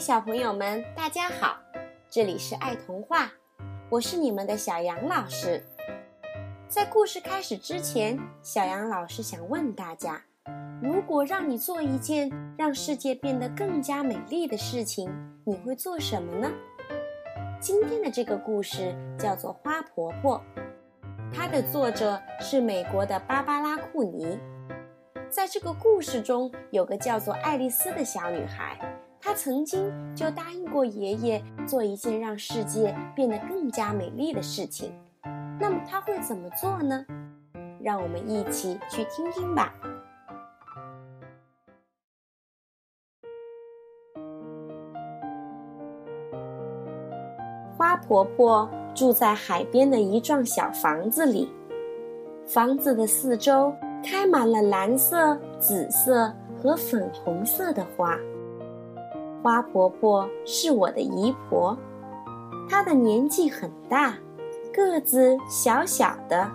小朋友们，大家好！这里是爱童话，我是你们的小杨老师。在故事开始之前，小杨老师想问大家：如果让你做一件让世界变得更加美丽的事情，你会做什么呢？今天的这个故事叫做《花婆婆》，它的作者是美国的芭芭拉·库尼。在这个故事中，有个叫做爱丽丝的小女孩。他曾经就答应过爷爷做一件让世界变得更加美丽的事情，那么他会怎么做呢？让我们一起去听听吧。花婆婆住在海边的一幢小房子里，房子的四周开满了蓝色、紫色和粉红色的花。花婆婆是我的姨婆，她的年纪很大，个子小小的。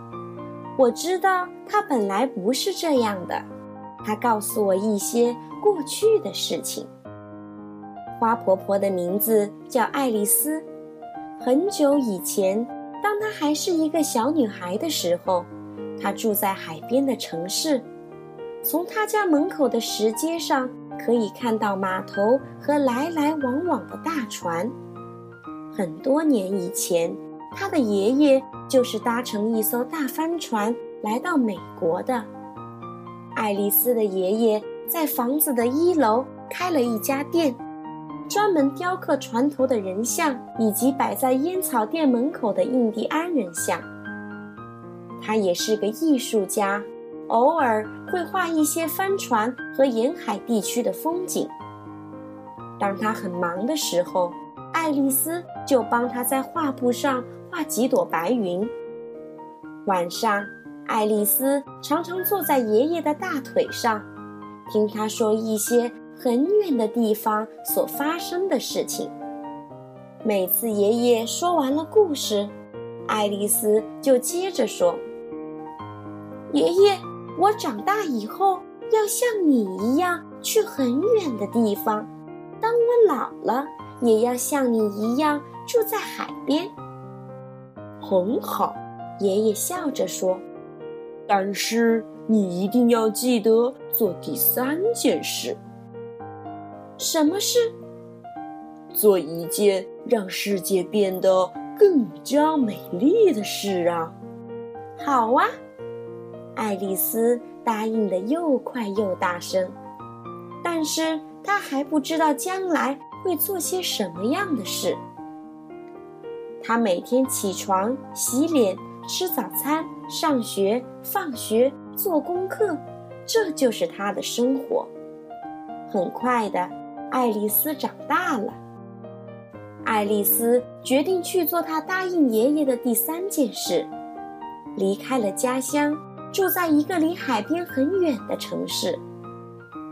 我知道她本来不是这样的，她告诉我一些过去的事情。花婆婆的名字叫爱丽丝。很久以前，当她还是一个小女孩的时候，她住在海边的城市。从她家门口的石阶上。可以看到码头和来来往往的大船。很多年以前，他的爷爷就是搭乘一艘大帆船来到美国的。爱丽丝的爷爷在房子的一楼开了一家店，专门雕刻船头的人像以及摆在烟草店门口的印第安人像。他也是个艺术家。偶尔会画一些帆船和沿海地区的风景。当他很忙的时候，爱丽丝就帮他在画布上画几朵白云。晚上，爱丽丝常常坐在爷爷的大腿上，听他说一些很远的地方所发生的事情。每次爷爷说完了故事，爱丽丝就接着说：“爷爷。”我长大以后要像你一样去很远的地方，当我老了，也要像你一样住在海边。很好，爷爷笑着说。但是你一定要记得做第三件事。什么事？做一件让世界变得更加美丽的事啊！好啊。爱丽丝答应的又快又大声，但是她还不知道将来会做些什么样的事。她每天起床、洗脸、吃早餐、上学、放学、做功课，这就是她的生活。很快的，爱丽丝长大了。爱丽丝决定去做她答应爷爷的第三件事，离开了家乡。住在一个离海边很远的城市，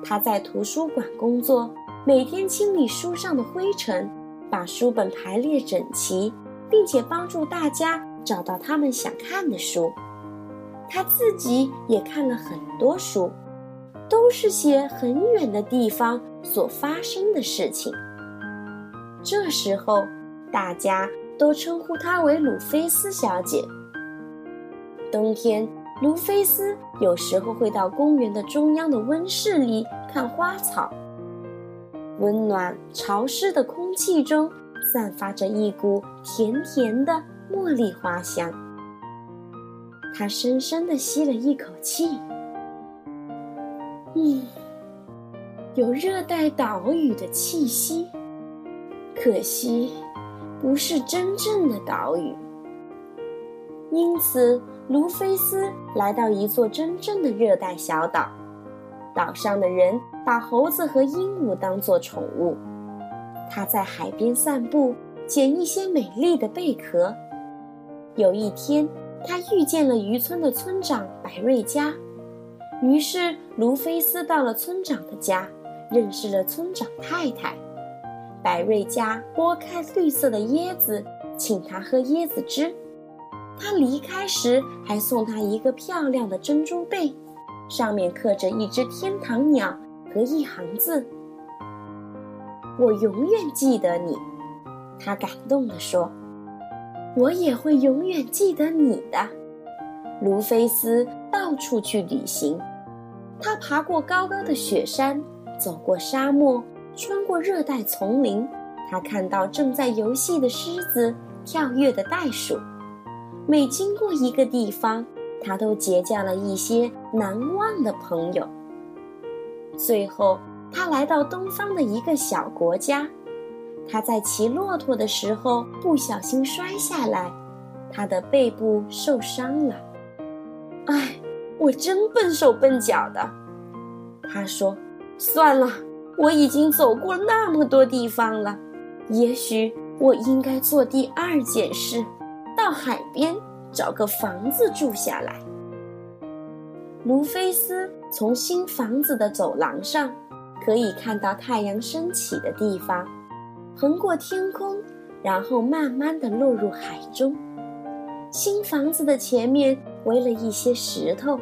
他在图书馆工作，每天清理书上的灰尘，把书本排列整齐，并且帮助大家找到他们想看的书。他自己也看了很多书，都是些很远的地方所发生的事情。这时候，大家都称呼她为鲁菲斯小姐。冬天。卢菲斯有时候会到公园的中央的温室里看花草。温暖潮湿的空气中散发着一股甜甜的茉莉花香。他深深的吸了一口气，嗯，有热带岛屿的气息，可惜不是真正的岛屿。因此。卢菲斯来到一座真正的热带小岛，岛上的人把猴子和鹦鹉当作宠物。他在海边散步，捡一些美丽的贝壳。有一天，他遇见了渔村的村长百瑞佳，于是卢菲斯到了村长的家，认识了村长太太。百瑞佳剥开绿色的椰子，请他喝椰子汁。他离开时还送他一个漂亮的珍珠贝，上面刻着一只天堂鸟和一行字：“我永远记得你。”他感动地说：“我也会永远记得你的。”卢菲斯到处去旅行，他爬过高高的雪山，走过沙漠，穿过热带丛林。他看到正在游戏的狮子，跳跃的袋鼠。每经过一个地方，他都结交了一些难忘的朋友。最后，他来到东方的一个小国家。他在骑骆驼的时候不小心摔下来，他的背部受伤了。唉，我真笨手笨脚的，他说：“算了，我已经走过那么多地方了，也许我应该做第二件事，到海边找个房子住下来。”卢菲斯从新房子的走廊上，可以看到太阳升起的地方。横过天空，然后慢慢地落入海中。新房子的前面围了一些石头，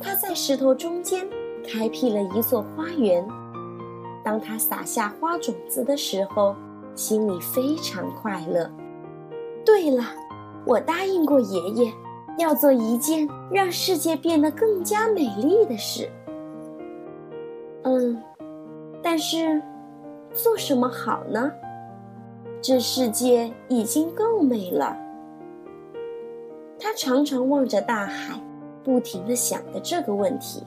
他在石头中间开辟了一座花园。当他撒下花种子的时候，心里非常快乐。对了，我答应过爷爷，要做一件让世界变得更加美丽的事。嗯，但是。做什么好呢？这世界已经够美了。他常常望着大海，不停地想着这个问题。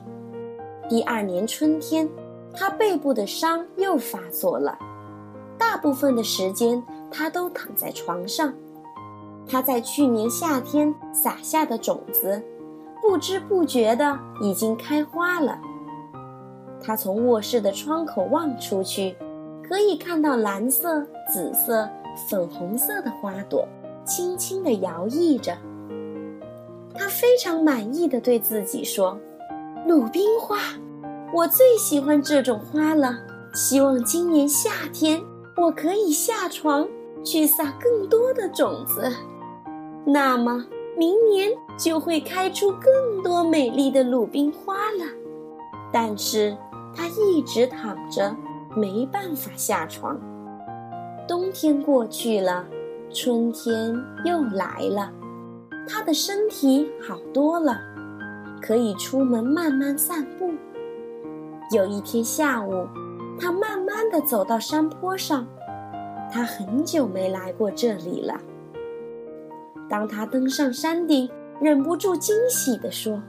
第二年春天，他背部的伤又发作了。大部分的时间，他都躺在床上。他在去年夏天撒下的种子，不知不觉的已经开花了。他从卧室的窗口望出去。可以看到蓝色、紫色、粉红色的花朵轻轻地摇曳着。他非常满意的对自己说：“鲁冰花，我最喜欢这种花了。希望今年夏天我可以下床去撒更多的种子，那么明年就会开出更多美丽的鲁冰花了。”但是，他一直躺着。没办法下床。冬天过去了，春天又来了，他的身体好多了，可以出门慢慢散步。有一天下午，他慢慢的走到山坡上，他很久没来过这里了。当他登上山顶，忍不住惊喜地说：“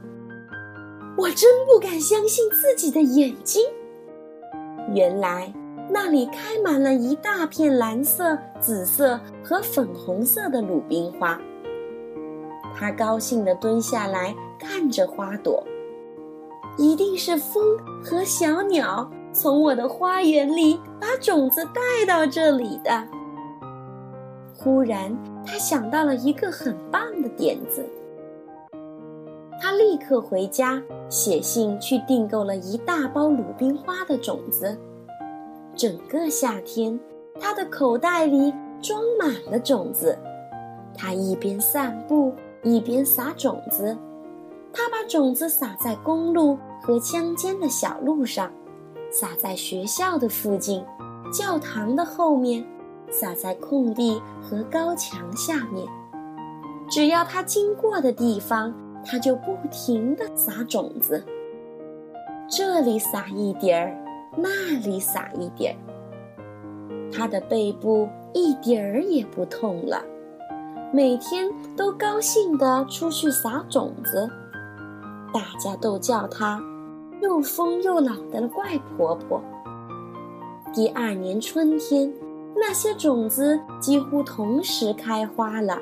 我真不敢相信自己的眼睛。”原来那里开满了一大片蓝色、紫色和粉红色的鲁冰花。他高兴地蹲下来看着花朵，一定是风和小鸟从我的花园里把种子带到这里的。忽然，他想到了一个很棒的点子，他立刻回家。写信去订购了一大包鲁冰花的种子。整个夏天，他的口袋里装满了种子。他一边散步，一边撒种子。他把种子撒在公路和乡间的小路上，撒在学校的附近、教堂的后面，撒在空地和高墙下面。只要它经过的地方。它就不停地撒种子，这里撒一点儿，那里撒一点儿。他的背部一点儿也不痛了，每天都高兴地出去撒种子。大家都叫他又疯又老的怪婆婆。第二年春天，那些种子几乎同时开花了，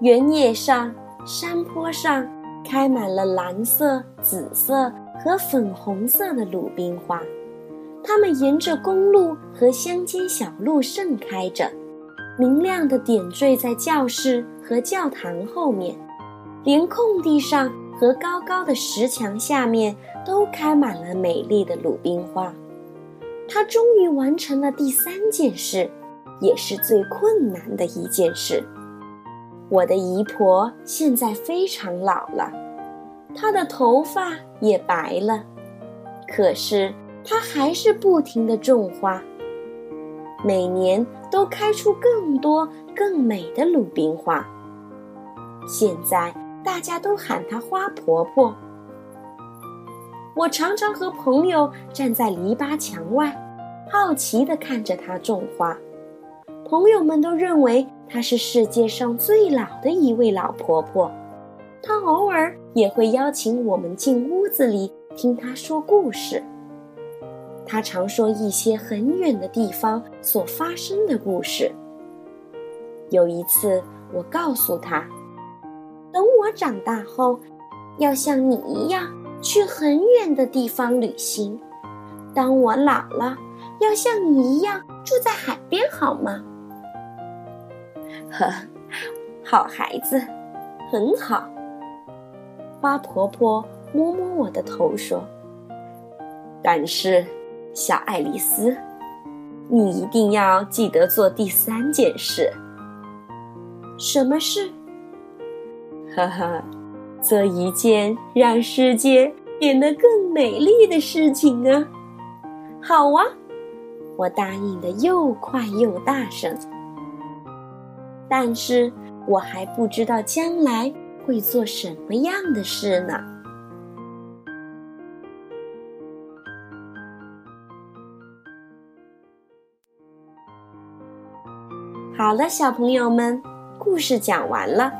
原野上、山坡上。开满了蓝色、紫色和粉红色的鲁冰花，它们沿着公路和乡间小路盛开着，明亮的点缀在教室和教堂后面，连空地上和高高的石墙下面都开满了美丽的鲁冰花。他终于完成了第三件事，也是最困难的一件事。我的姨婆现在非常老了，她的头发也白了，可是她还是不停地种花。每年都开出更多更美的鲁冰花。现在大家都喊她花婆婆。我常常和朋友站在篱笆墙外，好奇地看着她种花。朋友们都认为她是世界上最老的一位老婆婆。她偶尔也会邀请我们进屋子里听她说故事。她常说一些很远的地方所发生的故事。有一次，我告诉她：“等我长大后，要像你一样去很远的地方旅行。当我老了，要像你一样住在海边，好吗？”呵，好孩子，很好。花婆婆摸摸我的头说：“但是，小爱丽丝，你一定要记得做第三件事。什么事？呵呵，做一件让世界变得更美丽的事情啊！好啊，我答应的又快又大声。”但是我还不知道将来会做什么样的事呢。好了，小朋友们，故事讲完了。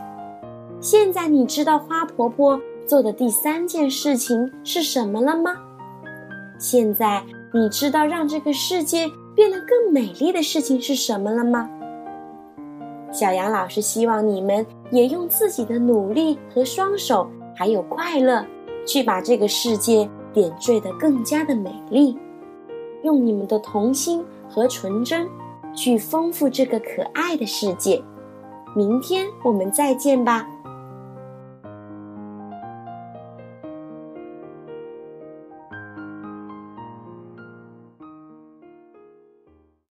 现在你知道花婆婆做的第三件事情是什么了吗？现在你知道让这个世界变得更美丽的事情是什么了吗？小杨老师希望你们也用自己的努力和双手，还有快乐，去把这个世界点缀得更加的美丽。用你们的童心和纯真，去丰富这个可爱的世界。明天我们再见吧。